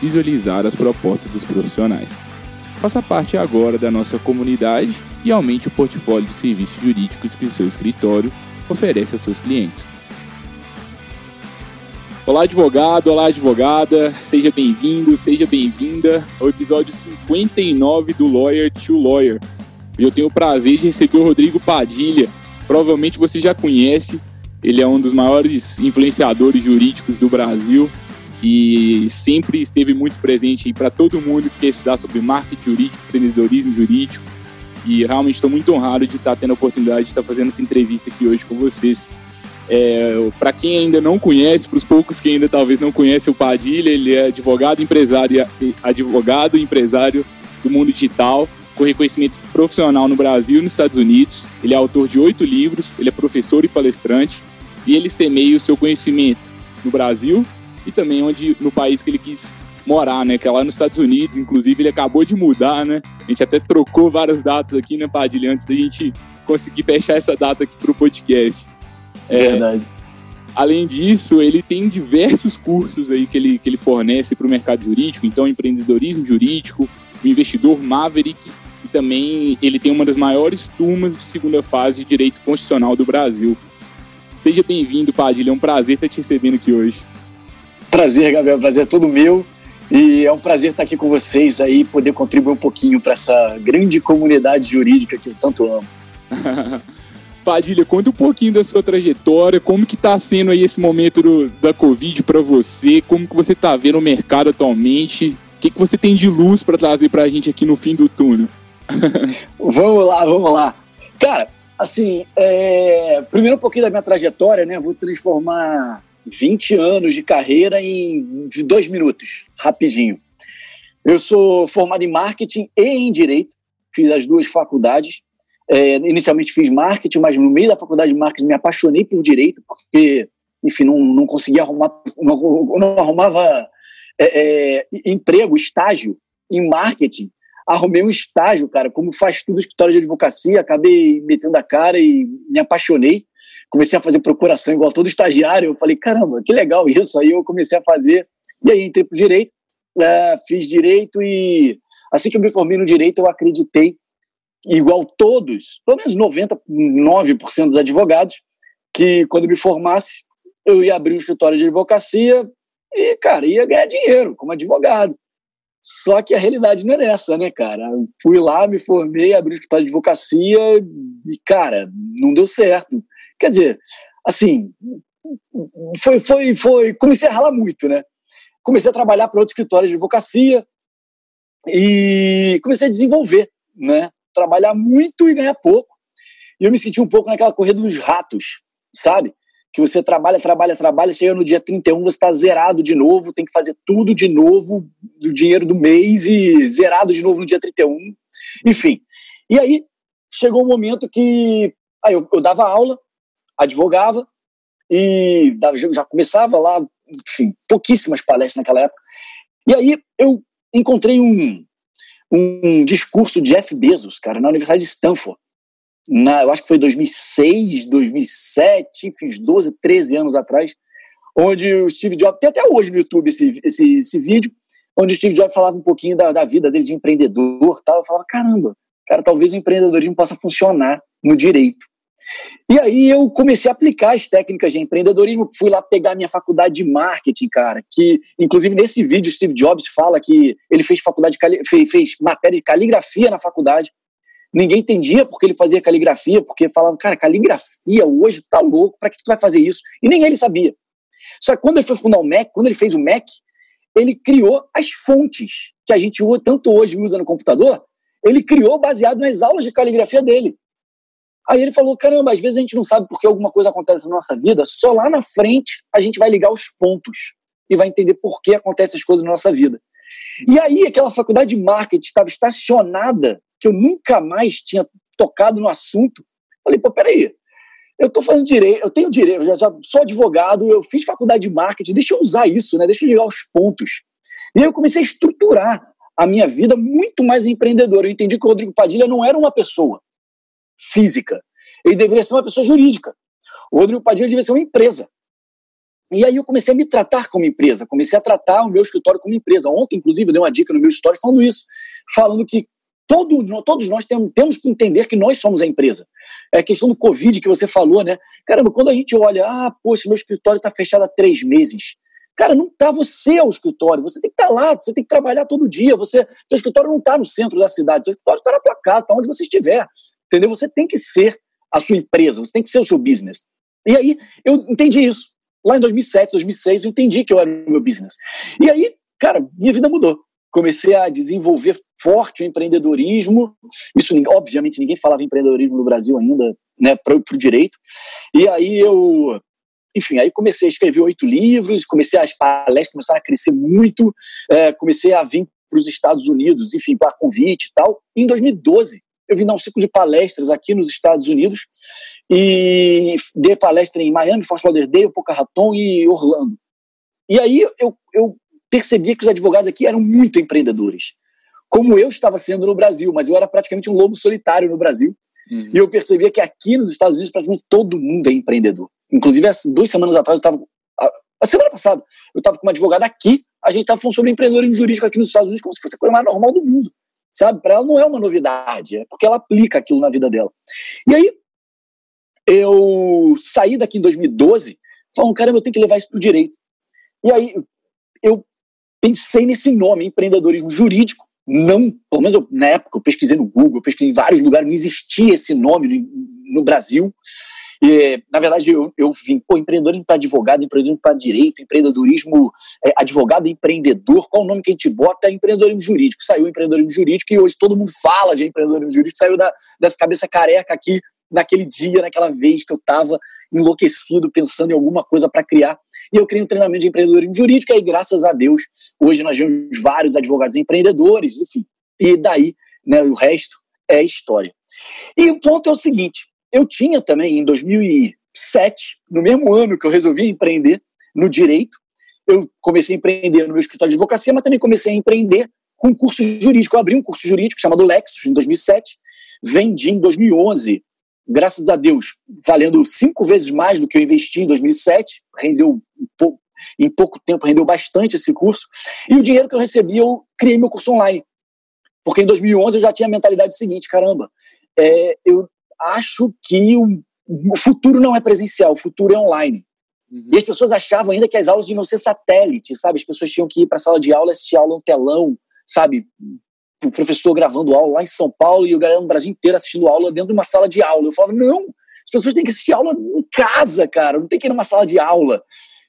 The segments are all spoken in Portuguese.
visualizar as propostas dos profissionais. Faça parte agora da nossa comunidade e aumente o portfólio de serviços jurídicos que o seu escritório oferece aos seus clientes. Olá, advogado, olá, advogada, seja bem-vindo, seja bem-vinda ao episódio 59 do Lawyer to Lawyer. Eu tenho o prazer de receber o Rodrigo Padilha. Provavelmente você já conhece, ele é um dos maiores influenciadores jurídicos do Brasil, e sempre esteve muito presente para todo mundo que quer estudar sobre marketing jurídico, empreendedorismo jurídico. E realmente estou muito honrado de estar tendo a oportunidade de estar fazendo essa entrevista aqui hoje com vocês. É, para quem ainda não conhece, para os poucos que ainda talvez não conhecem o Padilha, ele é advogado, empresário, advogado, empresário do mundo digital, com reconhecimento profissional no Brasil e nos Estados Unidos. Ele é autor de oito livros, ele é professor e palestrante, e ele semeia o seu conhecimento no Brasil, e também onde no país que ele quis morar, né? Que é lá nos Estados Unidos, inclusive ele acabou de mudar, né? A gente até trocou várias datas aqui, né, Padilha, antes da gente conseguir fechar essa data aqui para o podcast. É, Verdade. Além disso, ele tem diversos cursos aí que ele, que ele fornece para o mercado jurídico, então empreendedorismo jurídico, o investidor Maverick, e também ele tem uma das maiores turmas de segunda fase de direito constitucional do Brasil. Seja bem-vindo, Padilha, é um prazer estar te recebendo aqui hoje. Prazer, Gabriel, prazer é todo meu. E é um prazer estar aqui com vocês aí, poder contribuir um pouquinho para essa grande comunidade jurídica que eu tanto amo. Padilha, conta um pouquinho da sua trajetória, como que está sendo aí esse momento do, da Covid para você, como que você está vendo o mercado atualmente, o que, que você tem de luz para trazer para a gente aqui no fim do túnel? vamos lá, vamos lá. Cara, assim, é... primeiro um pouquinho da minha trajetória, né? Vou transformar 20 anos de carreira em dois minutos, rapidinho. Eu sou formado em marketing e em direito, fiz as duas faculdades. É, inicialmente fiz marketing, mas no meio da faculdade de marketing me apaixonei por direito, porque, enfim, não, não conseguia arrumar, não, não arrumava é, é, emprego, estágio em marketing. Arrumei um estágio, cara, como faz tudo escritório de advocacia, acabei metendo a cara e me apaixonei comecei a fazer procuração igual todo estagiário. Eu falei, caramba, que legal isso. Aí eu comecei a fazer, e aí entrei para direito, é, fiz direito e assim que eu me formei no direito, eu acreditei, igual todos, pelo menos 99% dos advogados, que quando me formasse, eu ia abrir um escritório de advocacia e, cara, ia ganhar dinheiro como advogado. Só que a realidade não é essa, né, cara? fui lá, me formei, abri um escritório de advocacia e, cara, não deu certo. Quer dizer, assim, foi, foi, foi. Comecei a ralar muito, né? Comecei a trabalhar para outro escritório de advocacia e comecei a desenvolver, né? Trabalhar muito e ganhar pouco. E eu me senti um pouco naquela corrida dos ratos, sabe? Que você trabalha, trabalha, trabalha, chega no dia 31, você está zerado de novo, tem que fazer tudo de novo, do dinheiro do mês e zerado de novo no dia 31. Enfim. E aí chegou um momento que aí eu, eu dava aula advogava e já começava lá, enfim, pouquíssimas palestras naquela época. E aí eu encontrei um, um discurso de Jeff Bezos, cara, na Universidade de Stanford. Na, eu acho que foi 2006, 2007, enfim, 12, 13 anos atrás, onde o Steve Jobs, tem até hoje no YouTube esse, esse, esse vídeo, onde o Steve Jobs falava um pouquinho da, da vida dele de empreendedor tal. Eu falava, caramba, cara, talvez o empreendedorismo possa funcionar no direito. E aí eu comecei a aplicar as técnicas de empreendedorismo, fui lá pegar minha faculdade de marketing, cara, que inclusive nesse vídeo Steve Jobs fala que ele fez faculdade fez, fez matéria de caligrafia na faculdade. Ninguém entendia porque ele fazia caligrafia, porque falavam, cara, caligrafia hoje tá louco, para que tu vai fazer isso? E nem ele sabia. Só que quando ele foi fundar o Mac, quando ele fez o Mac, ele criou as fontes que a gente tanto hoje usa no computador, ele criou baseado nas aulas de caligrafia dele. Aí ele falou: caramba, às vezes a gente não sabe por que alguma coisa acontece na nossa vida, só lá na frente a gente vai ligar os pontos e vai entender por que acontecem as coisas na nossa vida. E aí aquela faculdade de marketing estava estacionada, que eu nunca mais tinha tocado no assunto. Falei, pô, peraí, eu estou fazendo direito, eu tenho direito, eu já sou advogado, eu fiz faculdade de marketing, deixa eu usar isso, né? Deixa eu ligar os pontos. E aí eu comecei a estruturar a minha vida muito mais empreendedora. Eu entendi que o Rodrigo Padilha não era uma pessoa física, ele deveria ser uma pessoa jurídica. O Rodrigo Padilha deveria ser uma empresa. E aí eu comecei a me tratar como empresa, comecei a tratar o meu escritório como empresa. Ontem, inclusive, eu dei uma dica no meu story falando isso, falando que todo, todos nós temos, temos que entender que nós somos a empresa. É a questão do Covid que você falou, né? Caramba, quando a gente olha, ah, poxa, meu escritório está fechado há três meses. Cara, não está você ao escritório, você tem que estar tá lá, você tem que trabalhar todo dia. Você, seu escritório não está no centro da cidade, seu escritório está na tua casa, está onde você estiver. Entendeu? Você tem que ser a sua empresa, você tem que ser o seu business. E aí eu entendi isso. Lá em 2007, 2006, eu entendi que eu era o meu business. E aí, cara, minha vida mudou. Comecei a desenvolver forte o empreendedorismo. Isso, obviamente, ninguém falava em empreendedorismo no Brasil ainda, né, para o direito. E aí eu, enfim, aí comecei a escrever oito livros, comecei as palestras começaram a crescer muito, é, comecei a vir para os Estados Unidos, enfim, para convite e tal. E em 2012, eu vim dar um ciclo de palestras aqui nos Estados Unidos e dei palestra em Miami, Fort Lauderdale, Boca Raton e Orlando. E aí eu, eu percebia que os advogados aqui eram muito empreendedores, como eu estava sendo no Brasil, mas eu era praticamente um lobo solitário no Brasil. Uhum. E eu percebia que aqui nos Estados Unidos praticamente todo mundo é empreendedor. Inclusive, duas semanas atrás, eu estava. A semana passada, eu estava com uma advogada aqui, a gente estava falando sobre empreendedorismo jurídico aqui nos Estados Unidos como se fosse a coisa mais normal do mundo sabe? Para ela não é uma novidade, é porque ela aplica aquilo na vida dela. E aí, eu saí daqui em 2012, falando, caramba, eu tenho que levar isso para o direito. E aí, eu pensei nesse nome, empreendedorismo jurídico, não, pelo menos eu, na época, eu pesquisei no Google, pesquisei em vários lugares, não existia esse nome no, no Brasil. E, na verdade, eu, eu vim, pô, empreendedorismo para advogado, empreendedorismo para direito, empreendedorismo, é, advogado empreendedor, qual o nome que a gente bota? É empreendedorismo jurídico. Saiu empreendedorismo jurídico e hoje todo mundo fala de empreendedorismo jurídico, saiu da, dessa cabeça careca aqui naquele dia, naquela vez que eu estava enlouquecido, pensando em alguma coisa para criar. E eu criei um treinamento de empreendedorismo jurídico, e aí, graças a Deus, hoje nós vemos vários advogados empreendedores, enfim. E daí, né, o resto é história. E o ponto é o seguinte: eu tinha também, em 2007, no mesmo ano que eu resolvi empreender no direito, eu comecei a empreender no meu escritório de advocacia, mas também comecei a empreender com um curso jurídico. Eu abri um curso jurídico chamado Lexus, em 2007, vendi em 2011, graças a Deus, valendo cinco vezes mais do que eu investi em 2007, rendeu em pouco tempo, rendeu bastante esse curso. E o dinheiro que eu recebi, eu criei meu curso online. Porque em 2011 eu já tinha a mentalidade seguinte: caramba, é, eu acho que o, o futuro não é presencial, o futuro é online. Uhum. E as pessoas achavam ainda que as aulas deviam ser satélite, sabe? As pessoas tinham que ir para a sala de aula, assistir aula no telão, sabe? O professor gravando aula lá em São Paulo e o galera no Brasil inteiro assistindo aula dentro de uma sala de aula. Eu falava, não, as pessoas têm que assistir aula em casa, cara, não tem que ir numa sala de aula.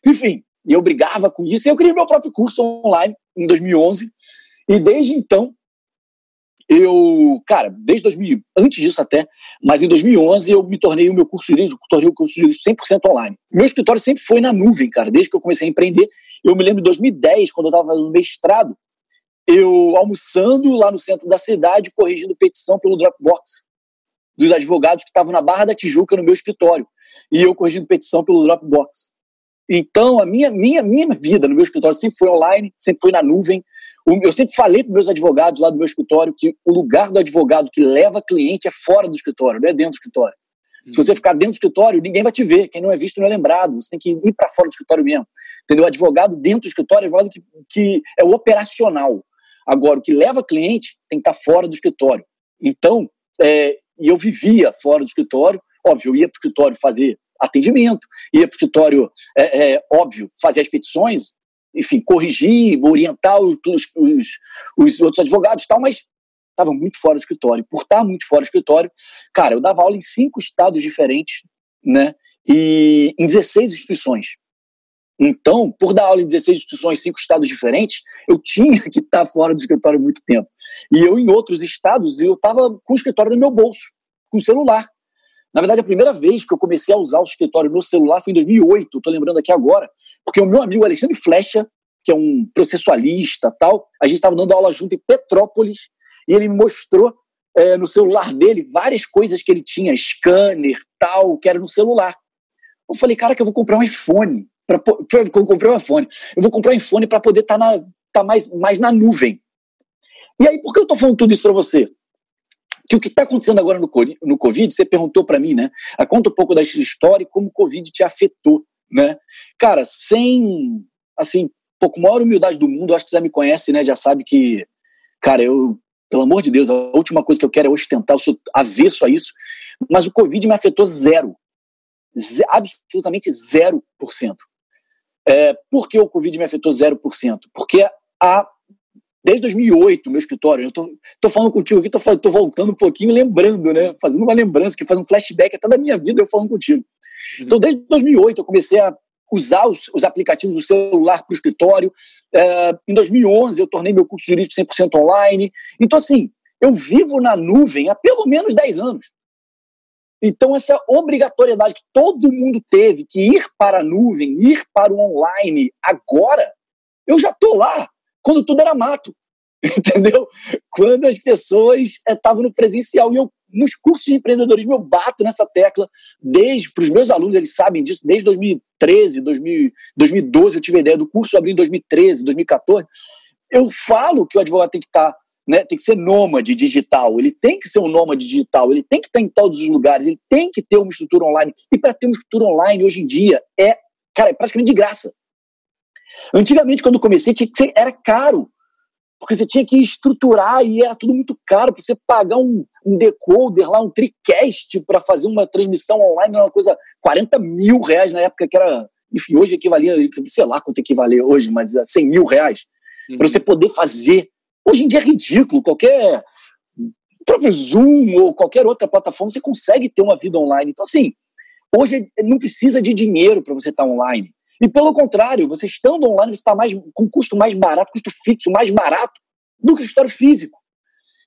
Enfim, eu brigava com isso e eu criei meu próprio curso online em 2011. E desde então, eu, cara, desde 2000, antes disso até, mas em 2011 eu me tornei o meu curso jurídico, tornei o curso jurídico 100% online. Meu escritório sempre foi na nuvem, cara, desde que eu comecei a empreender. Eu me lembro de 2010, quando eu estava fazendo mestrado, eu almoçando lá no centro da cidade, corrigindo petição pelo Dropbox dos advogados que estavam na Barra da Tijuca no meu escritório. E eu corrigindo petição pelo Dropbox. Então, a minha, minha, minha vida no meu escritório sempre foi online, sempre foi na nuvem. Eu sempre falei para meus advogados lá do meu escritório que o lugar do advogado que leva cliente é fora do escritório, não é dentro do escritório. Se você ficar dentro do escritório, ninguém vai te ver. Quem não é visto não é lembrado. Você tem que ir para fora do escritório mesmo. Entendeu? O advogado dentro do escritório é advogado que, que é o operacional. Agora, o que leva cliente tem que estar tá fora do escritório. Então, é, eu vivia fora do escritório. óbvio, eu ia para o escritório fazer atendimento, ia para o escritório, é, é, óbvio, fazer as petições, enfim, corrigir, orientar os, os, os outros advogados e tal, mas estava muito fora do escritório. Por estar muito fora do escritório, cara, eu dava aula em cinco estados diferentes, né? E em 16 instituições. Então, por dar aula em 16 instituições, cinco estados diferentes, eu tinha que estar fora do escritório muito tempo. E eu, em outros estados, eu estava com o escritório no meu bolso, com o celular. Na verdade, a primeira vez que eu comecei a usar o escritório no celular foi em 2008, estou lembrando aqui agora, porque o meu amigo Alexandre Flecha, que é um processualista tal, a gente estava dando aula junto em Petrópolis, e ele me mostrou é, no celular dele várias coisas que ele tinha, scanner, tal, que era no celular. Eu falei, cara, que eu vou comprar um iPhone. Pra, eu comprei um iPhone. Eu vou comprar um iPhone para poder estar tá tá mais, mais na nuvem. E aí, por que eu estou falando tudo isso para você? Que o que está acontecendo agora no, Covid, você perguntou para mim, né? Ah, conta um pouco da história e como o Covid te afetou, né? Cara, sem, assim, pouco maior humildade do mundo, acho que você me conhece, né? Já sabe que, cara, eu, pelo amor de Deus, a última coisa que eu quero é ostentar, eu sou avesso a isso, mas o Covid me afetou zero. Absolutamente zero por cento. É, por que o Covid me afetou zero por cento? Porque a desde 2008, meu escritório. Eu tô, tô falando contigo aqui, tô, tô voltando um pouquinho, lembrando, né? Fazendo uma lembrança, que faz um flashback até da minha vida eu falando contigo. Uhum. Então, desde 2008, eu comecei a usar os, os aplicativos do celular para o escritório. É, em 2011, eu tornei meu curso jurídico 100% online. Então, assim, eu vivo na nuvem há pelo menos 10 anos. Então, essa obrigatoriedade que todo mundo teve, que ir para a nuvem, ir para o online, agora, eu já estou lá quando tudo era mato, entendeu? Quando as pessoas estavam eh, no presencial. E eu, nos cursos de empreendedorismo, eu bato nessa tecla, desde, para os meus alunos, eles sabem disso, desde 2013, 2000, 2012, eu tive a ideia do curso, abri em 2013, 2014. Eu falo que o advogado tem que estar. Tá, né, tem que ser nômade digital, ele tem que ser um nômade digital, ele tem que estar em todos os lugares, ele tem que ter uma estrutura online. E para ter uma estrutura online hoje em dia é, cara, é praticamente de graça. Antigamente, quando eu comecei, tinha que ser, era caro. Porque você tinha que estruturar e era tudo muito caro para você pagar um, um, decoder lá, um tricast para fazer uma transmissão online, uma coisa 40 mil reais na época que era. Enfim, hoje equivalia, sei lá quanto equivaler hoje, mas 100 mil reais. Uhum. Para você poder fazer. Hoje em dia é ridículo. Qualquer. Próprio Zoom ou qualquer outra plataforma, você consegue ter uma vida online. Então, assim, hoje não precisa de dinheiro para você estar tá online. E pelo contrário, você estando online, você está mais, com custo mais barato, custo fixo mais barato do que o escritório físico.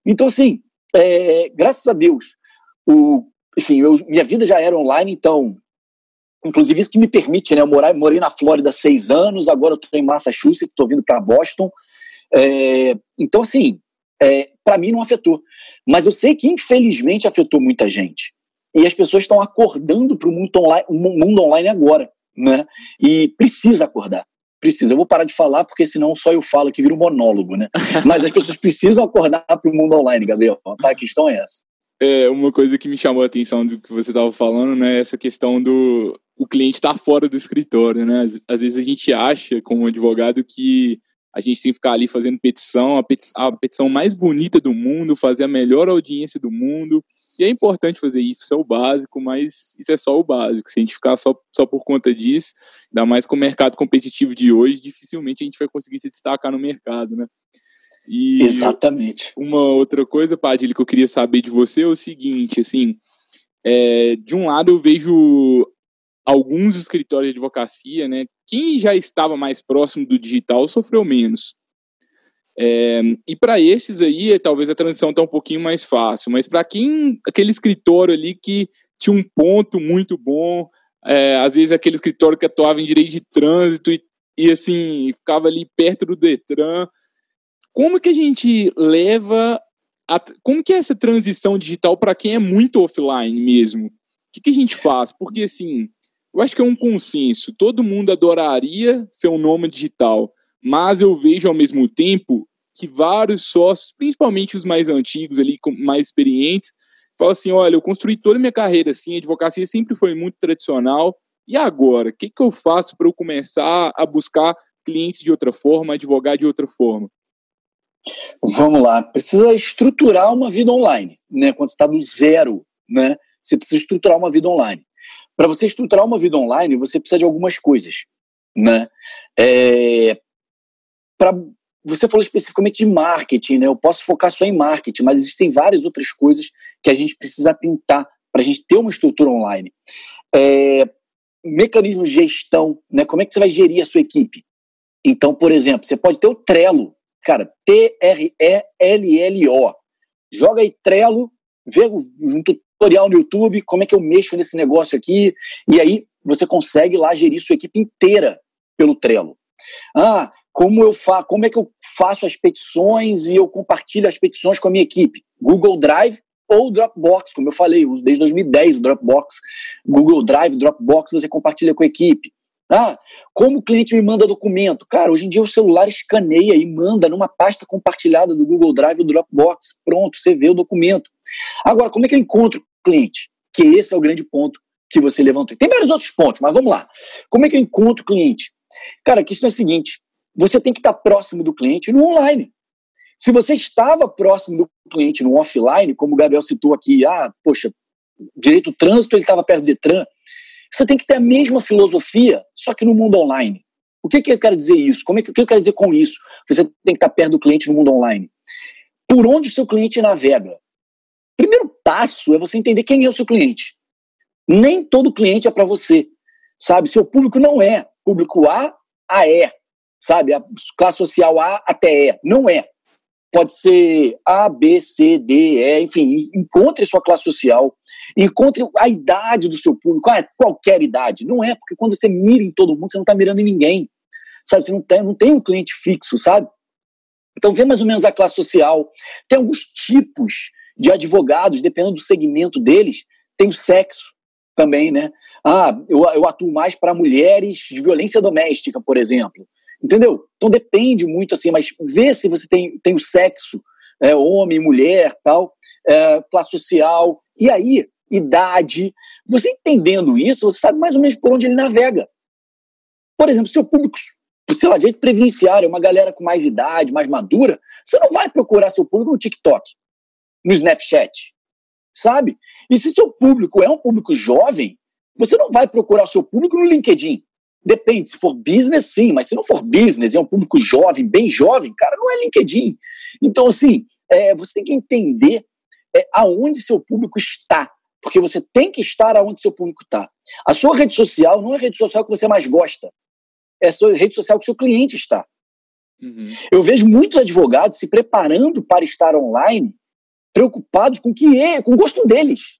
Então, assim, é, graças a Deus, o, enfim, eu, minha vida já era online, então, inclusive isso que me permite, né? Eu morar, morei na Flórida seis anos, agora eu estou em Massachusetts, estou vindo para Boston. É, então, assim, é, para mim não afetou. Mas eu sei que, infelizmente, afetou muita gente. E as pessoas estão acordando para o mundo mundo online agora né? E precisa acordar. Precisa. Eu vou parar de falar, porque senão só eu falo que vira um monólogo, né? Mas as pessoas precisam acordar para o mundo online, Gabriel. Tá? A questão é essa. É, uma coisa que me chamou a atenção do que você estava falando, né? Essa questão do o cliente estar tá fora do escritório, né? Às, às vezes a gente acha, como advogado, que a gente tem que ficar ali fazendo petição, a, peti a petição mais bonita do mundo, fazer a melhor audiência do mundo. E é importante fazer isso, isso é o básico, mas isso é só o básico. Se a gente ficar só, só por conta disso, ainda mais com o mercado competitivo de hoje, dificilmente a gente vai conseguir se destacar no mercado, né? E Exatamente. Uma outra coisa, Padilha, que eu queria saber de você é o seguinte, assim, é, de um lado eu vejo alguns escritórios de advocacia, né? Quem já estava mais próximo do digital sofreu menos. É, e para esses aí, talvez a transição está um pouquinho mais fácil, mas para quem, aquele escritório ali que tinha um ponto muito bom, é, às vezes aquele escritório que atuava em direito de trânsito e, e assim, ficava ali perto do Detran, como que a gente leva, a, como que é essa transição digital para quem é muito offline mesmo? O que, que a gente faz? Porque assim, eu acho que é um consenso. Todo mundo adoraria ser um nome digital, mas eu vejo ao mesmo tempo que vários sócios, principalmente os mais antigos ali, mais experientes, falam assim: olha, eu construí toda a minha carreira assim, a advocacia sempre foi muito tradicional. E agora, o que, que eu faço para eu começar a buscar clientes de outra forma, advogar de outra forma? Vamos lá, precisa estruturar uma vida online, né? Quando está do zero, né? você precisa estruturar uma vida online. Para você estruturar uma vida online, você precisa de algumas coisas, né? É, para você falou especificamente de marketing, né? Eu posso focar só em marketing, mas existem várias outras coisas que a gente precisa atentar para a gente ter uma estrutura online. É, mecanismos de gestão, né? Como é que você vai gerir a sua equipe? Então, por exemplo, você pode ter o Trello, cara, T-R-E-L-L-O. Joga aí Trello, vê um tutorial no YouTube, como é que eu mexo nesse negócio aqui, e aí você consegue lá gerir sua equipe inteira pelo Trello. Ah, como eu fa como é que eu faço as petições e eu compartilho as petições com a minha equipe? Google Drive ou Dropbox, como eu falei, uso desde 2010 o Dropbox, Google Drive, Dropbox, você compartilha com a equipe. Ah, como o cliente me manda documento? Cara, hoje em dia o celular escaneia e manda numa pasta compartilhada do Google Drive ou Dropbox. Pronto, você vê o documento. Agora, como é que eu encontro cliente? Que esse é o grande ponto que você levantou. Tem vários outros pontos, mas vamos lá. Como é que eu encontro o cliente? Cara, a questão é a seguinte: você tem que estar próximo do cliente no online. Se você estava próximo do cliente no offline, como o Gabriel citou aqui, ah, poxa, direito do trânsito, ele estava perto do Detran, você tem que ter a mesma filosofia, só que no mundo online. O que, que eu quero dizer isso? Como é que, o que eu quero dizer com isso? Você tem que estar perto do cliente no mundo online. Por onde o seu cliente navega? Primeiro passo é você entender quem é o seu cliente. Nem todo cliente é para você. Sabe? Seu público não é público A a E. Sabe? A classe social A até E. Não é pode ser A, B, C, D, E, enfim, encontre sua classe social, encontre a idade do seu público, ah, qualquer idade. Não é, porque quando você mira em todo mundo, você não está mirando em ninguém. Sabe, você não tem, não tem um cliente fixo, sabe? Então vê mais ou menos a classe social. Tem alguns tipos de advogados, dependendo do segmento deles, tem o sexo também, né? Ah, eu, eu atuo mais para mulheres de violência doméstica, por exemplo. Entendeu? Então depende muito assim, mas vê se você tem, tem o sexo, é, homem, mulher, tal, é, classe social, e aí, idade. Você entendendo isso, você sabe mais ou menos por onde ele navega. Por exemplo, seu público, sei lá, direito previdenciário, uma galera com mais idade, mais madura, você não vai procurar seu público no TikTok, no Snapchat, sabe? E se seu público é um público jovem, você não vai procurar o seu público no LinkedIn. Depende, se for business, sim, mas se não for business, é um público jovem, bem jovem, cara, não é LinkedIn. Então, assim, é, você tem que entender é, aonde seu público está, porque você tem que estar aonde seu público está. A sua rede social não é a rede social que você mais gosta, é a sua rede social que seu cliente está. Uhum. Eu vejo muitos advogados se preparando para estar online, preocupados com que é, com o gosto deles.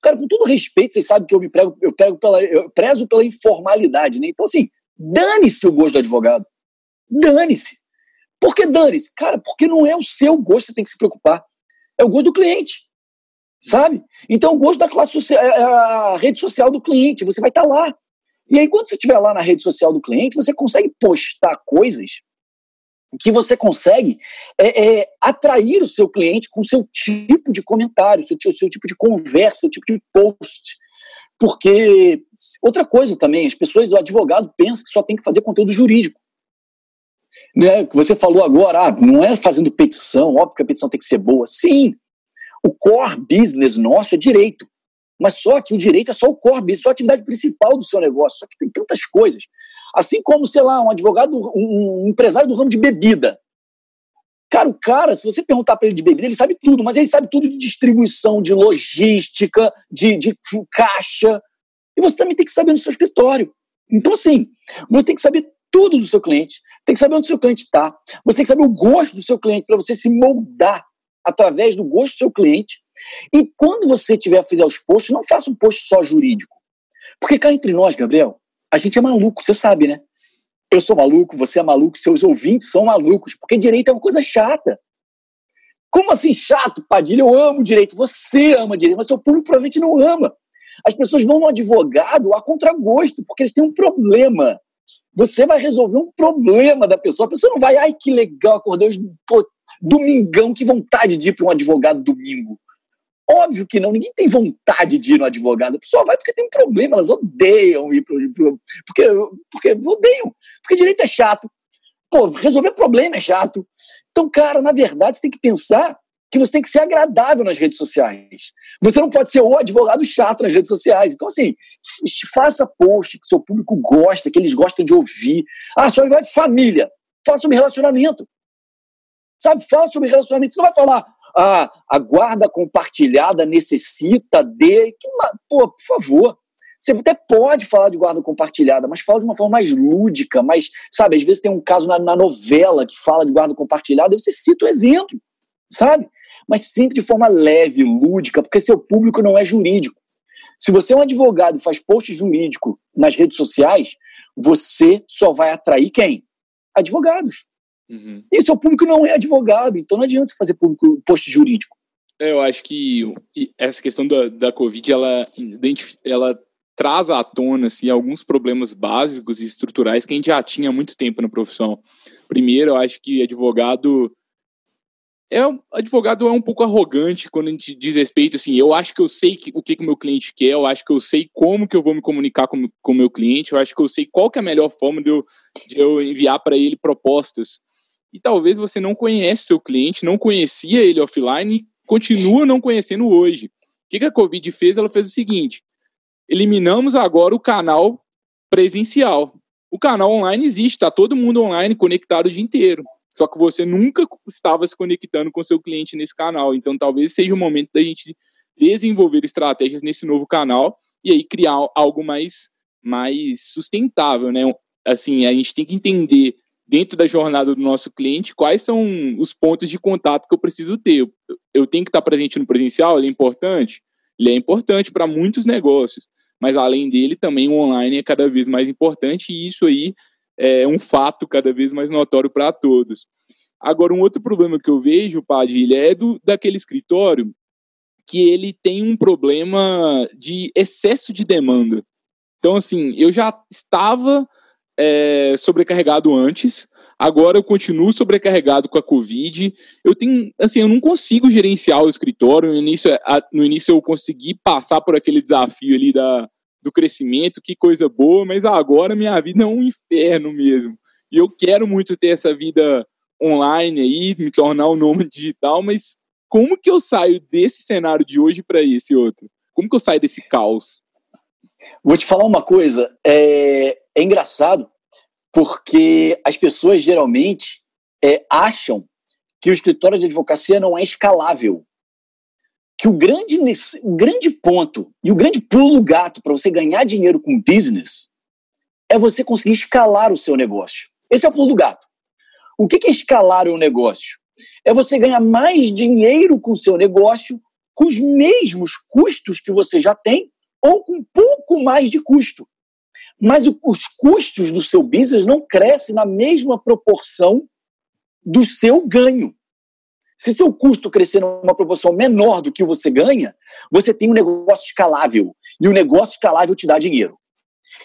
Cara, com todo respeito, vocês sabem que eu me prego, eu prego pela, eu prezo pela informalidade, né? Então, assim, dane-se o gosto do advogado. Dane-se. Por que dane-se? Cara, porque não é o seu gosto que você tem que se preocupar. É o gosto do cliente. Sabe? Então, o gosto da classe social, é a rede social do cliente, você vai estar tá lá. E aí, quando você estiver lá na rede social do cliente, você consegue postar coisas que você consegue é, é, atrair o seu cliente com o seu tipo de comentário, seu, seu tipo de conversa, seu tipo de post. Porque, outra coisa também, as pessoas, o advogado pensa que só tem que fazer conteúdo jurídico. Né? Você falou agora, ah, não é fazendo petição, óbvio que a petição tem que ser boa. Sim, o core business nosso é direito. Mas só que o direito é só o core business, só a atividade principal do seu negócio. Só que tem tantas coisas. Assim como, sei lá, um advogado, um empresário do ramo de bebida. Cara, o cara, se você perguntar para ele de bebida, ele sabe tudo, mas ele sabe tudo de distribuição, de logística, de, de caixa. E você também tem que saber no seu escritório. Então, assim, você tem que saber tudo do seu cliente, tem que saber onde o seu cliente está, você tem que saber o gosto do seu cliente para você se moldar através do gosto do seu cliente. E quando você tiver a fazer os posts, não faça um post só jurídico. Porque cá entre nós, Gabriel, a gente é maluco, você sabe, né? Eu sou maluco, você é maluco, seus ouvintes são malucos, porque direito é uma coisa chata. Como assim chato, Padilha? Eu amo direito, você ama direito, mas seu público provavelmente não ama. As pessoas vão no advogado a contragosto, porque eles têm um problema. Você vai resolver um problema da pessoa. A pessoa não vai, ai que legal, acordei hoje, pô, domingão, que vontade de ir para um advogado domingo. Óbvio que não, ninguém tem vontade de ir no advogado. A pessoa vai porque tem um problema, elas odeiam ir pro, pro porque, porque odeiam, porque direito é chato. Pô, resolver problema é chato. Então, cara, na verdade, você tem que pensar que você tem que ser agradável nas redes sociais. Você não pode ser o advogado chato nas redes sociais. Então, assim, faça post que seu público gosta, que eles gostam de ouvir. Ah, só de família. Fala sobre relacionamento. Sabe, fala sobre relacionamento. Você não vai falar, ah, a guarda compartilhada necessita de. Pô, por favor. Você até pode falar de guarda compartilhada, mas fala de uma forma mais lúdica, mais, sabe, às vezes tem um caso na, na novela que fala de guarda compartilhada, e você cita o exemplo, sabe? Mas sempre de forma leve, lúdica, porque seu público não é jurídico. Se você é um advogado e faz post jurídico nas redes sociais, você só vai atrair quem? Advogados. Uhum. E seu público não é advogado, então não adianta você fazer público, post jurídico. É, eu acho que essa questão da, da Covid, ela, ela traz à tona assim, alguns problemas básicos e estruturais que a gente já tinha há muito tempo na profissão. Primeiro, eu acho que advogado é advogado é um pouco arrogante quando a gente diz respeito assim, eu acho que eu sei que, o que o meu cliente quer, eu acho que eu sei como que eu vou me comunicar com o meu cliente, eu acho que eu sei qual que é a melhor forma de eu, de eu enviar para ele propostas e talvez você não conhece seu cliente, não conhecia ele offline e continua não conhecendo hoje. O que, a Covid fez? Ela fez o seguinte: eliminamos agora o canal presencial. O canal online existe, está todo mundo online conectado o dia inteiro. Só que você nunca estava se conectando com seu cliente nesse canal. Então, talvez seja o momento da gente desenvolver estratégias nesse novo canal e aí criar algo mais, mais sustentável, né? Assim, a gente tem que entender dentro da jornada do nosso cliente, quais são os pontos de contato que eu preciso ter. Eu tenho que estar presente no presencial, ele é importante? Ele é importante para muitos negócios, mas além dele, também o online é cada vez mais importante e isso aí é um fato cada vez mais notório para todos. Agora, um outro problema que eu vejo, Padilha, é do, daquele escritório que ele tem um problema de excesso de demanda. Então, assim, eu já estava é, sobrecarregado antes, agora eu continuo sobrecarregado com a Covid. Eu tenho, assim, eu não consigo gerenciar o escritório. No início, no início eu consegui passar por aquele desafio ali da, do crescimento, que coisa boa, mas agora minha vida é um inferno mesmo. E eu quero muito ter essa vida online aí, me tornar um nome digital, mas como que eu saio desse cenário de hoje para esse outro? Como que eu saio desse caos? Vou te falar uma coisa, é, é engraçado porque as pessoas geralmente é, acham que o escritório de advocacia não é escalável. Que o grande, o grande ponto e o grande pulo gato para você ganhar dinheiro com business é você conseguir escalar o seu negócio. Esse é o pulo do gato. O que é escalar o negócio? É você ganhar mais dinheiro com o seu negócio com os mesmos custos que você já tem ou com um pouco mais de custo. Mas o, os custos do seu business não crescem na mesma proporção do seu ganho. Se seu custo crescer numa proporção menor do que você ganha, você tem um negócio escalável. E o negócio escalável te dá dinheiro.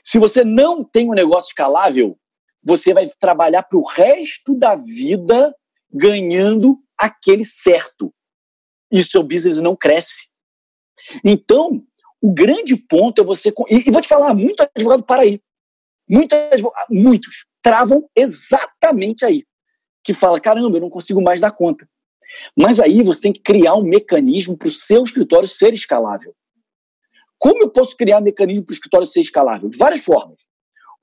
Se você não tem um negócio escalável, você vai trabalhar para o resto da vida ganhando aquele certo. E seu business não cresce. Então, o grande ponto é você. E, vou te falar, muito advogado para aí. Muito advogado, muitos travam exatamente aí. Que fala: caramba, eu não consigo mais dar conta. Mas aí você tem que criar um mecanismo para o seu escritório ser escalável. Como eu posso criar um mecanismo para o escritório ser escalável? De várias formas.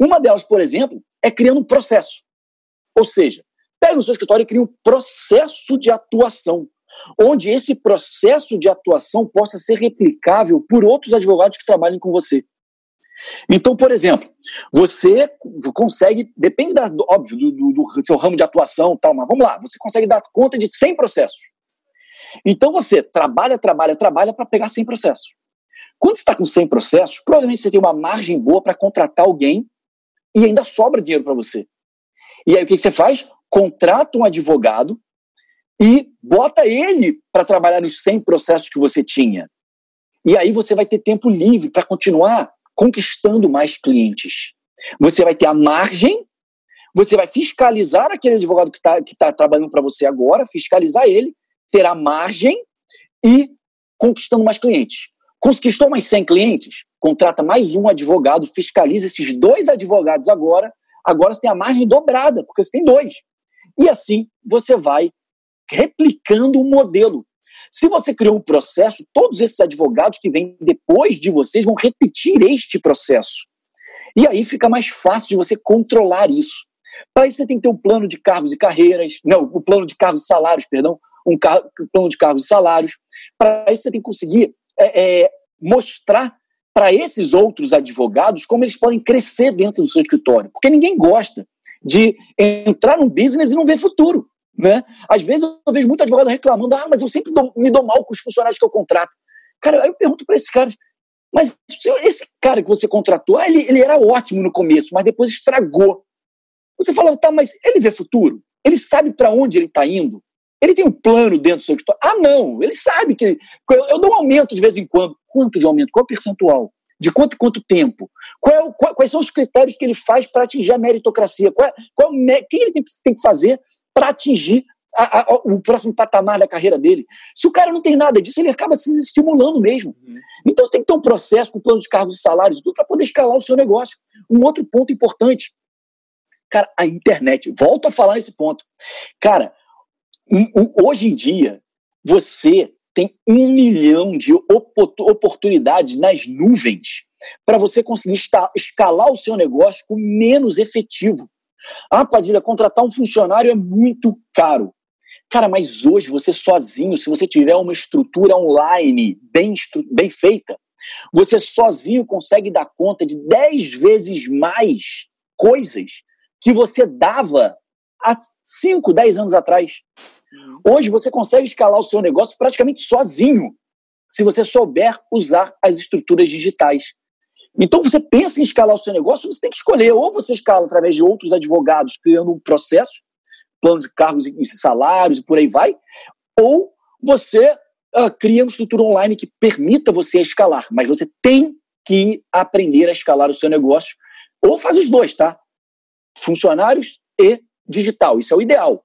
Uma delas, por exemplo, é criando um processo. Ou seja, pega o seu escritório e cria um processo de atuação onde esse processo de atuação possa ser replicável por outros advogados que trabalhem com você. Então, por exemplo, você consegue, depende da, óbvio, do, do, do, seu ramo de atuação, tal, mas vamos lá, você consegue dar conta de 100 processos. Então você trabalha, trabalha, trabalha para pegar 100 processos. Quando você está com 100 processos, provavelmente você tem uma margem boa para contratar alguém e ainda sobra dinheiro para você. E aí o que você faz? Contrata um advogado e bota ele para trabalhar nos 100 processos que você tinha. E aí você vai ter tempo livre para continuar conquistando mais clientes. Você vai ter a margem, você vai fiscalizar aquele advogado que está que tá trabalhando para você agora, fiscalizar ele, ter a margem e conquistando mais clientes. Conquistou mais 100 clientes? Contrata mais um advogado, fiscaliza esses dois advogados agora. Agora você tem a margem dobrada, porque você tem dois. E assim você vai replicando o modelo. Se você criou um processo, todos esses advogados que vêm depois de vocês vão repetir este processo. E aí fica mais fácil de você controlar isso. Para isso você tem que ter um plano de cargos e carreiras, não, o um plano de cargos e salários, perdão, um plano de cargos e salários. Para isso você tem que conseguir é, é, mostrar para esses outros advogados como eles podem crescer dentro do seu escritório. Porque ninguém gosta de entrar num business e não ver futuro. Né? Às vezes eu vejo muito advogado reclamando, ah, mas eu sempre dou, me dou mal com os funcionários que eu contrato. Cara, aí eu pergunto para esses caras, mas esse cara que você contratou, ah, ele, ele era ótimo no começo, mas depois estragou. Você fala, tá, mas ele vê futuro? Ele sabe para onde ele está indo? Ele tem um plano dentro do seu escritório? Ah, não, ele sabe que. Eu, eu dou um aumento de vez em quando. Quanto de aumento? Qual o percentual? De quanto quanto tempo? Qual é qual, quais são os critérios que ele faz para atingir a meritocracia? Qual, é, qual, é quem ele tem, tem que fazer para atingir a, a, o próximo patamar da carreira dele. Se o cara não tem nada disso, ele acaba se estimulando mesmo. Uhum. Então você tem que ter um processo com plano de cargos e salários e tudo para poder escalar o seu negócio. Um outro ponto importante. Cara, a internet. Volto a falar nesse ponto. Cara, hoje em dia, você tem um milhão de oportunidades nas nuvens para você conseguir escalar o seu negócio com menos efetivo. Ah, Padilha, contratar um funcionário é muito caro. Cara, mas hoje você sozinho, se você tiver uma estrutura online bem, bem feita, você sozinho consegue dar conta de 10 vezes mais coisas que você dava há 5, 10 anos atrás. Hoje você consegue escalar o seu negócio praticamente sozinho, se você souber usar as estruturas digitais. Então você pensa em escalar o seu negócio, você tem que escolher ou você escala através de outros advogados criando um processo, plano de cargos e salários e por aí vai, ou você uh, cria uma estrutura online que permita você escalar, mas você tem que aprender a escalar o seu negócio, ou faz os dois, tá? Funcionários e digital, isso é o ideal.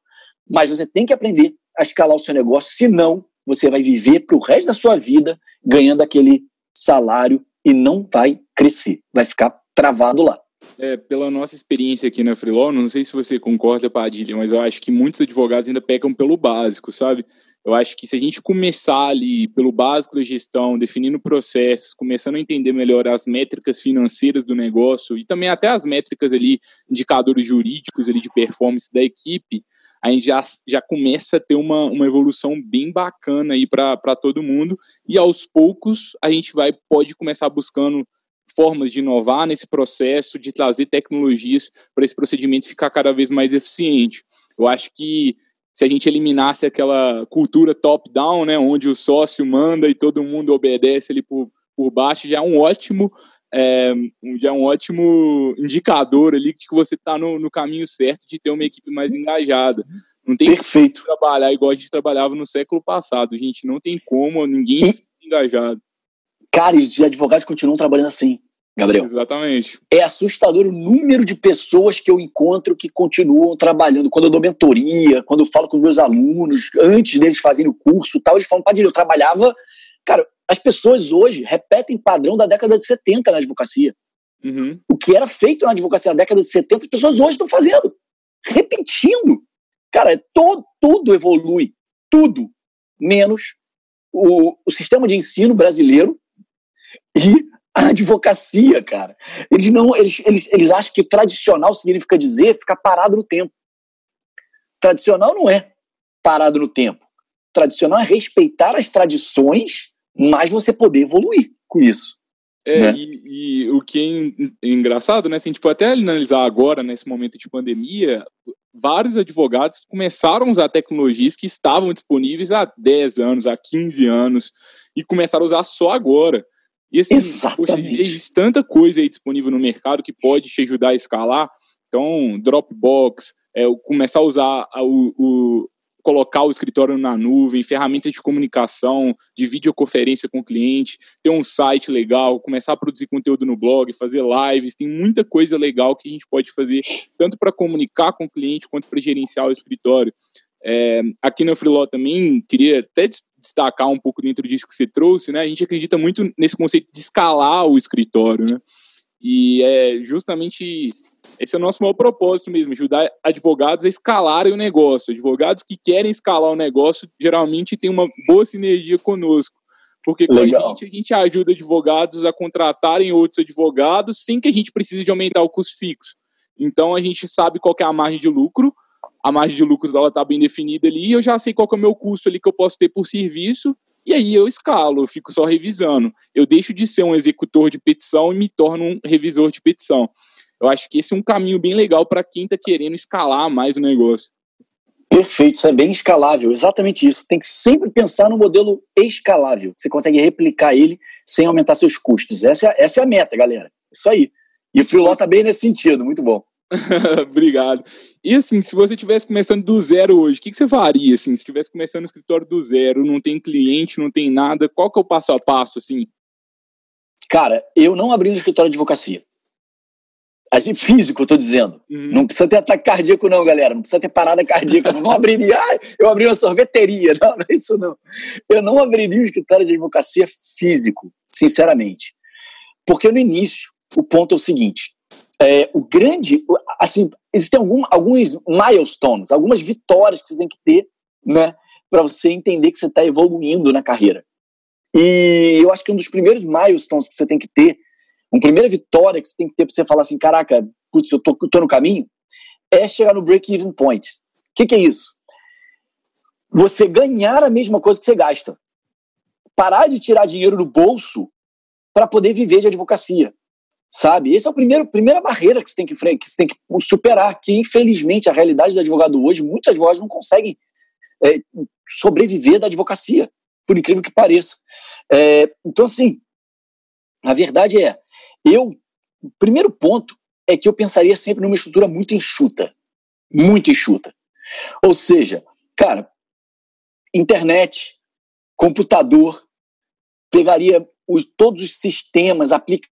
Mas você tem que aprender a escalar o seu negócio, senão você vai viver para o resto da sua vida ganhando aquele salário e não vai crescer, vai ficar travado lá. É, pela nossa experiência aqui na Freelaw, não sei se você concorda, Padilha, mas eu acho que muitos advogados ainda pecam pelo básico, sabe? Eu acho que se a gente começar ali pelo básico da gestão, definindo processos, começando a entender melhor as métricas financeiras do negócio e também até as métricas ali, indicadores jurídicos ali de performance da equipe, a gente já, já começa a ter uma, uma evolução bem bacana aí para todo mundo. E aos poucos a gente vai pode começar buscando formas de inovar nesse processo, de trazer tecnologias para esse procedimento ficar cada vez mais eficiente. Eu acho que se a gente eliminasse aquela cultura top-down, né, onde o sócio manda e todo mundo obedece ali por, por baixo, já é um ótimo é, já é um ótimo indicador ali que você está no, no, caminho certo de ter uma equipe mais engajada. Não tem Perfeito. que trabalhar igual a gente trabalhava no século passado. Gente, não tem como ninguém e, engajado. Cara, e os advogados continuam trabalhando assim, Gabriel. Exatamente. É assustador o número de pessoas que eu encontro que continuam trabalhando. Quando eu dou mentoria, quando eu falo com meus alunos, antes deles fazerem o curso tal, eles falam, Padilha, eu trabalhava. Cara, as pessoas hoje repetem padrão da década de 70 na advocacia. Uhum. O que era feito na advocacia na década de 70, as pessoas hoje estão fazendo. Repetindo. Cara, é todo, tudo evolui. Tudo. Menos o, o sistema de ensino brasileiro e a advocacia, cara. Eles não, eles, eles, eles acham que tradicional significa dizer ficar parado no tempo. Tradicional não é parado no tempo. Tradicional é respeitar as tradições mais você poder evoluir com isso. É, né? e, e, o que é engraçado, né? Se a gente for até analisar agora, nesse momento de pandemia, vários advogados começaram a usar tecnologias que estavam disponíveis há 10 anos, há 15 anos, e começaram a usar só agora. E assim, poxa, existe tanta coisa aí disponível no mercado que pode te ajudar a escalar. Então, Dropbox, é, começar a usar o, o, colocar o escritório na nuvem, ferramentas de comunicação, de videoconferência com o cliente, ter um site legal, começar a produzir conteúdo no blog, fazer lives, tem muita coisa legal que a gente pode fazer, tanto para comunicar com o cliente quanto para gerenciar o escritório. É, aqui na Freeló também, queria até destacar um pouco dentro disso que você trouxe, né? A gente acredita muito nesse conceito de escalar o escritório, né? E é justamente esse é o nosso maior propósito mesmo, ajudar advogados a escalarem o negócio. Advogados que querem escalar o negócio geralmente têm uma boa sinergia conosco. Porque com Legal. a gente, a gente ajuda advogados a contratarem outros advogados sem que a gente precise de aumentar o custo fixo. Então a gente sabe qual é a margem de lucro, a margem de lucro dela está bem definida ali, e eu já sei qual é o meu custo ali que eu posso ter por serviço, e aí eu escalo, eu fico só revisando. Eu deixo de ser um executor de petição e me torno um revisor de petição. Eu acho que esse é um caminho bem legal para quem está querendo escalar mais o negócio. Perfeito, isso é bem escalável, exatamente isso. Tem que sempre pensar no modelo escalável. Você consegue replicar ele sem aumentar seus custos. Essa é, essa é a meta, galera. Isso aí. E o Freeló está bem nesse sentido, muito bom. Obrigado. E assim, se você estivesse começando do zero hoje, o que, que, você faria? Assim, se estivesse começando o escritório do zero, não tem cliente, não tem nada, qual que é o passo a passo, assim? Cara, eu não abri um escritório de advocacia. Assim, físico, eu tô dizendo. Uhum. Não precisa ter ataque cardíaco, não, galera. Não precisa ter parada cardíaca. não abriria. Ah, eu abri uma sorveteria. Não, não é isso, não. Eu não abriria um escritório de advocacia físico, sinceramente. Porque no início, o ponto é o seguinte: é, o grande, assim, existem algum, alguns milestones, algumas vitórias que você tem que ter, né, para você entender que você está evoluindo na carreira. E eu acho que um dos primeiros milestones que você tem que ter, uma primeira vitória que você tem que ter para você falar assim, caraca, putz, eu tô, tô no caminho, é chegar no break-even point. O que, que é isso? Você ganhar a mesma coisa que você gasta. Parar de tirar dinheiro do bolso para poder viver de advocacia sabe? Esse é o primeiro primeira barreira que você tem que que você tem que superar, que infelizmente a realidade do advogado hoje, muitos advogados não conseguem é, sobreviver da advocacia, por incrível que pareça. É, então assim, a verdade é, eu o primeiro ponto é que eu pensaria sempre numa estrutura muito enxuta, muito enxuta. Ou seja, cara, internet, computador, pegaria os, todos os sistemas, aplicativos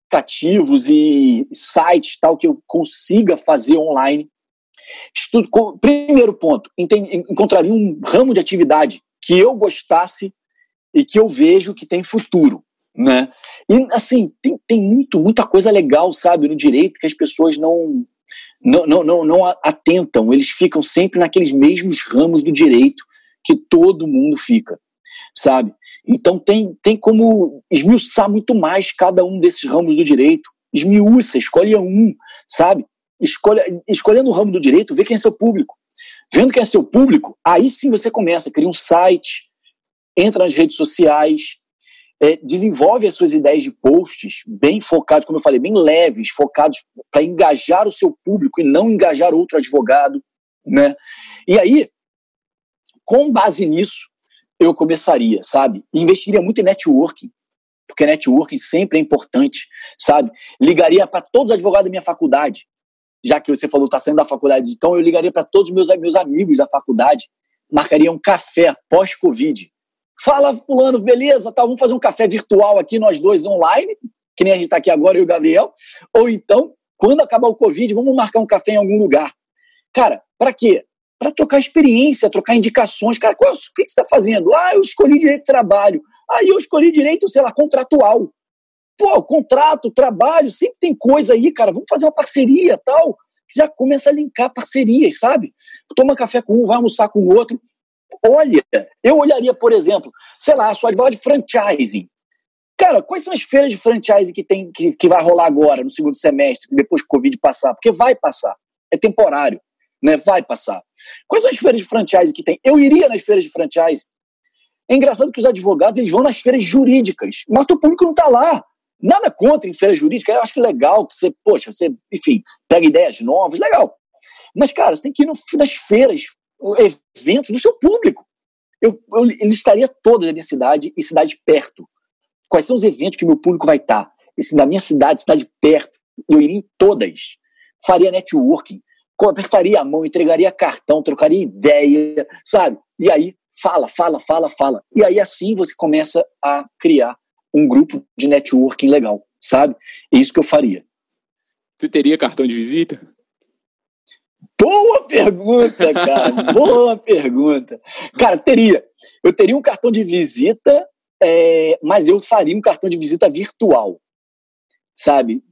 e sites tal que eu consiga fazer online. Estudo, primeiro ponto, encontraria um ramo de atividade que eu gostasse e que eu vejo que tem futuro, né? E assim tem, tem muito muita coisa legal, sabe, no direito que as pessoas não não, não, não, não atentam. Eles ficam sempre naqueles mesmos ramos do direito que todo mundo fica sabe? Então tem, tem como esmiuçar muito mais cada um desses ramos do direito. Esmiuça, escolhe um, sabe? Escolha, escolhendo o ramo do direito, vê quem é seu público. Vendo quem é seu público, aí sim você começa, cria um site, entra nas redes sociais, é, desenvolve as suas ideias de posts bem focados, como eu falei, bem leves, focados para engajar o seu público e não engajar outro advogado, né? E aí, com base nisso, eu começaria, sabe? investiria muito em networking, porque networking sempre é importante, sabe? Ligaria para todos os advogados da minha faculdade, já que você falou está saindo da faculdade, então eu ligaria para todos os meus, meus amigos da faculdade, marcaria um café pós-Covid. Fala, fulano, beleza, tá, vamos fazer um café virtual aqui, nós dois online, que nem a gente está aqui agora, eu e o Gabriel, ou então, quando acabar o Covid, vamos marcar um café em algum lugar. Cara, para quê? Para trocar experiência, trocar indicações. Cara, qual, o que, que você está fazendo? Ah, eu escolhi direito de trabalho. Aí eu escolhi direito, sei lá, contratual. Pô, contrato, trabalho, sempre tem coisa aí, cara. Vamos fazer uma parceria tal. Já começa a linkar parcerias, sabe? Toma café com um, vai almoçar com o outro. Olha, eu olharia, por exemplo, sei lá, sua advogada de franchising. Cara, quais são as feiras de franchising que, tem, que, que vai rolar agora, no segundo semestre, depois que o Covid passar? Porque vai passar, é temporário né? Vai passar. Quais são as feiras de franchise que tem? Eu iria nas feiras de franchise. É engraçado que os advogados eles vão nas feiras jurídicas, mas o público não está lá. Nada contra em feira jurídica, eu acho que é legal que você, poxa, você, enfim, pega ideias novas, legal. Mas, cara, você tem que ir no, nas feiras, eventos do seu público. Eu, eu listaria todas a minha cidade e cidade perto. Quais são os eventos que meu público vai estar? Esse da minha cidade, cidade perto. Eu iria em todas. Faria networking apertaria a mão, entregaria cartão, trocaria ideia, sabe? E aí fala, fala, fala, fala. E aí assim você começa a criar um grupo de networking legal, sabe? É isso que eu faria. Você teria cartão de visita? Boa pergunta, cara. Boa pergunta. Cara, teria. Eu teria um cartão de visita, é, mas eu faria um cartão de visita virtual. Sabe?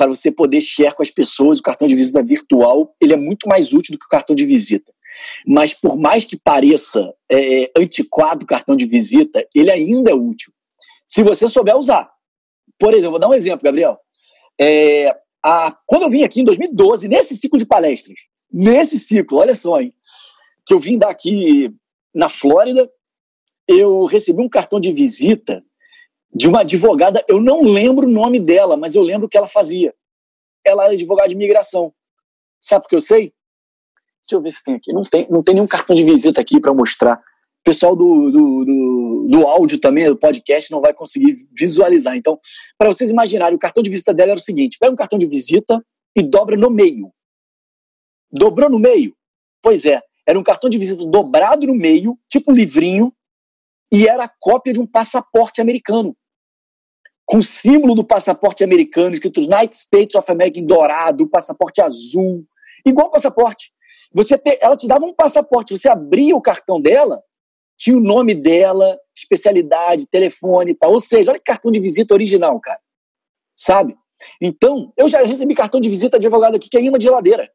Para você poder share com as pessoas. O cartão de visita virtual ele é muito mais útil do que o cartão de visita. Mas por mais que pareça é, antiquado o cartão de visita, ele ainda é útil. Se você souber usar. Por exemplo, vou dar um exemplo, Gabriel. É, a, quando eu vim aqui em 2012, nesse ciclo de palestras, nesse ciclo, olha só, hein, que eu vim daqui na Flórida, eu recebi um cartão de visita de uma advogada, eu não lembro o nome dela, mas eu lembro o que ela fazia. Ela era advogada de imigração. Sabe por que eu sei? Deixa eu ver se tem aqui. Não tem, não tem nenhum cartão de visita aqui para mostrar. O pessoal do, do, do, do, áudio também, do podcast, não vai conseguir visualizar. Então, para vocês imaginarem, o cartão de visita dela era o seguinte: pega um cartão de visita e dobra no meio. Dobrou no meio? Pois é, era um cartão de visita dobrado no meio, tipo um livrinho, e era a cópia de um passaporte americano. Com símbolo do passaporte americano, escrito United States of America em dourado, passaporte azul, igual passaporte. Você, ela te dava um passaporte, você abria o cartão dela, tinha o nome dela, especialidade, telefone e tal. Ou seja, olha que cartão de visita original, cara. Sabe? Então, eu já recebi cartão de visita de advogado aqui que é de geladeira.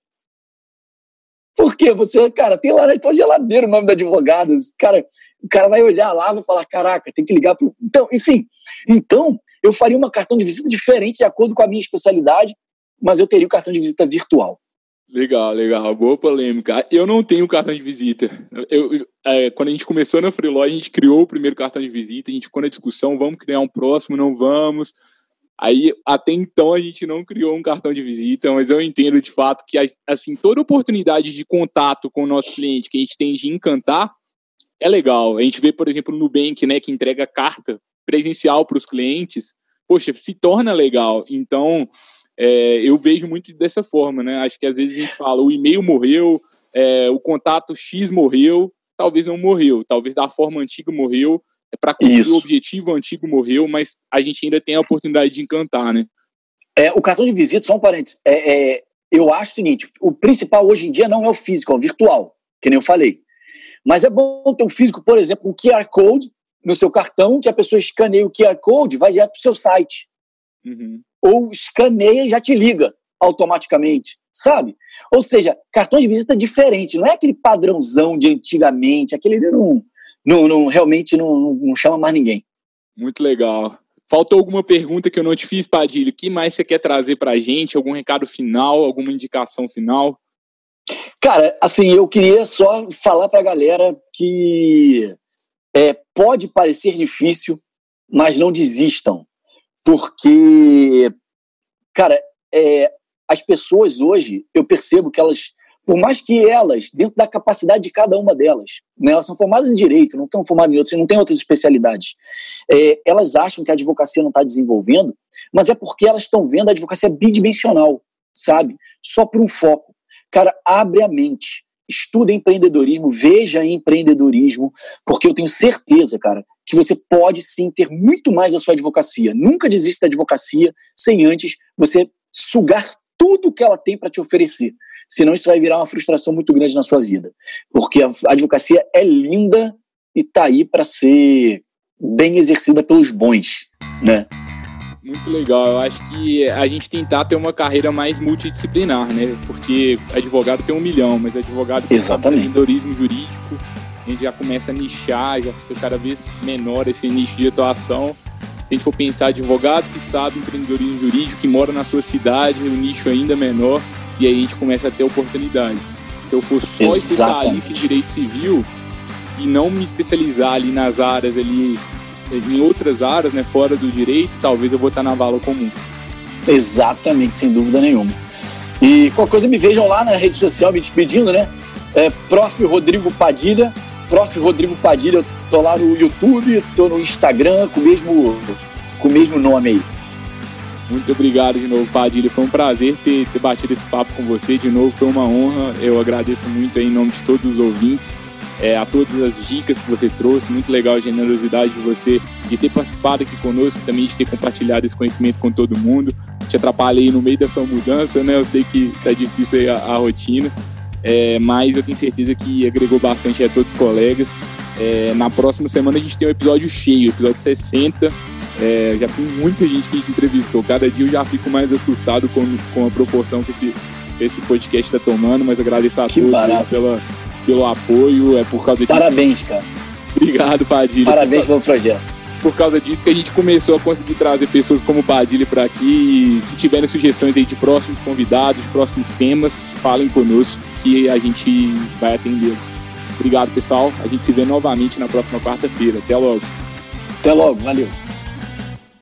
Porque você, cara, tem lá na tua geladeira o nome do advogado. Cara, o cara vai olhar lá vai falar: caraca, tem que ligar pro. Então, enfim. Então, eu faria uma cartão de visita diferente de acordo com a minha especialidade, mas eu teria o cartão de visita virtual. Legal, legal. Boa polêmica. Eu não tenho cartão de visita. Eu, é, quando a gente começou na Freeló, a gente criou o primeiro cartão de visita, a gente ficou na discussão, vamos criar um próximo, não vamos. Aí, até então, a gente não criou um cartão de visita, mas eu entendo de fato que, assim, toda oportunidade de contato com o nosso cliente que a gente tem de encantar é legal. A gente vê, por exemplo, no Nubank, né, que entrega carta presencial para os clientes, poxa, se torna legal. Então, é, eu vejo muito dessa forma, né? Acho que às vezes a gente fala, o e-mail morreu, é, o contato X morreu, talvez não morreu, talvez da forma antiga morreu, para cumprir Isso. o objetivo antigo morreu, mas a gente ainda tem a oportunidade de encantar, né? É, o cartão de visita, só um parênteses, é, é, eu acho o seguinte, o principal hoje em dia não é o físico, é o virtual, que nem eu falei. Mas é bom ter um físico, por exemplo, um QR Code no seu cartão, que a pessoa escaneia o QR Code, vai direto para o seu site. Uhum. Ou escaneia e já te liga automaticamente, sabe? Ou seja, cartão de visita diferente, não é aquele padrãozão de antigamente, aquele não, não, não realmente não, não chama mais ninguém. Muito legal. Faltou alguma pergunta que eu não te fiz, Padilha? O que mais você quer trazer para a gente? Algum recado final? Alguma indicação final? Cara, assim, eu queria só falar para a galera que é, pode parecer difícil, mas não desistam. Porque, cara, é, as pessoas hoje, eu percebo que elas por mais que elas, dentro da capacidade de cada uma delas, né, elas são formadas em direito, não estão formadas em outras, não têm outras especialidades, é, elas acham que a advocacia não está desenvolvendo, mas é porque elas estão vendo a advocacia bidimensional, sabe? Só por um foco. Cara, abre a mente, estuda empreendedorismo, veja empreendedorismo, porque eu tenho certeza, cara, que você pode sim ter muito mais da sua advocacia. Nunca desista da advocacia sem antes você sugar tudo que ela tem para te oferecer senão isso vai virar uma frustração muito grande na sua vida. Porque a advocacia é linda e está aí para ser bem exercida pelos bons, né? Muito legal. Eu acho que a gente tentar ter uma carreira mais multidisciplinar, né? Porque advogado tem um milhão, mas advogado tem empreendedorismo jurídico, a gente já começa a nichar, já fica cada vez menor esse nicho de atuação. Se a gente for pensar advogado que sabe empreendedorismo jurídico, que mora na sua cidade, o nicho ainda menor e aí a gente começa a ter oportunidade. Se eu for só Exatamente. especialista em direito civil e não me especializar ali nas áreas ali, em outras áreas, né, fora do direito, talvez eu vou estar na vala comum. Exatamente, sem dúvida nenhuma. E qualquer coisa me vejam lá na rede social me despedindo, né? É, Prof. Rodrigo Padilha, Prof. Rodrigo Padilha, eu tô lá no YouTube, tô no Instagram com o mesmo, com o mesmo nome aí. Muito obrigado de novo, Padilha. Foi um prazer ter, ter batido esse papo com você. De novo, foi uma honra. Eu agradeço muito em nome de todos os ouvintes. É, a todas as dicas que você trouxe, muito legal a generosidade de você de ter participado aqui conosco, também de ter compartilhado esse conhecimento com todo mundo. Te atrapalhei no meio da sua mudança, né? Eu sei que tá difícil a, a rotina, é, mas eu tenho certeza que agregou bastante a todos os colegas. É, na próxima semana a gente tem um episódio cheio, episódio 60 É, já tem muita gente que a gente entrevistou. Cada dia eu já fico mais assustado com, com a proporção que esse, esse podcast está tomando, mas agradeço a Que todos barato. pela, pelo apoio. É por causa disso. Parabéns, cara. Obrigado, Padilha. Parabéns pelo projeto. por causa disso que a gente começou a conseguir trazer pessoas como o Padilha para aqui. E se tiverem sugestões aí de próximos convidados, de próximos temas, falem conosco que a gente vai atendê-los. Obrigado, pessoal. A gente se vê novamente na próxima quarta-feira. Até logo. Até logo. Valeu.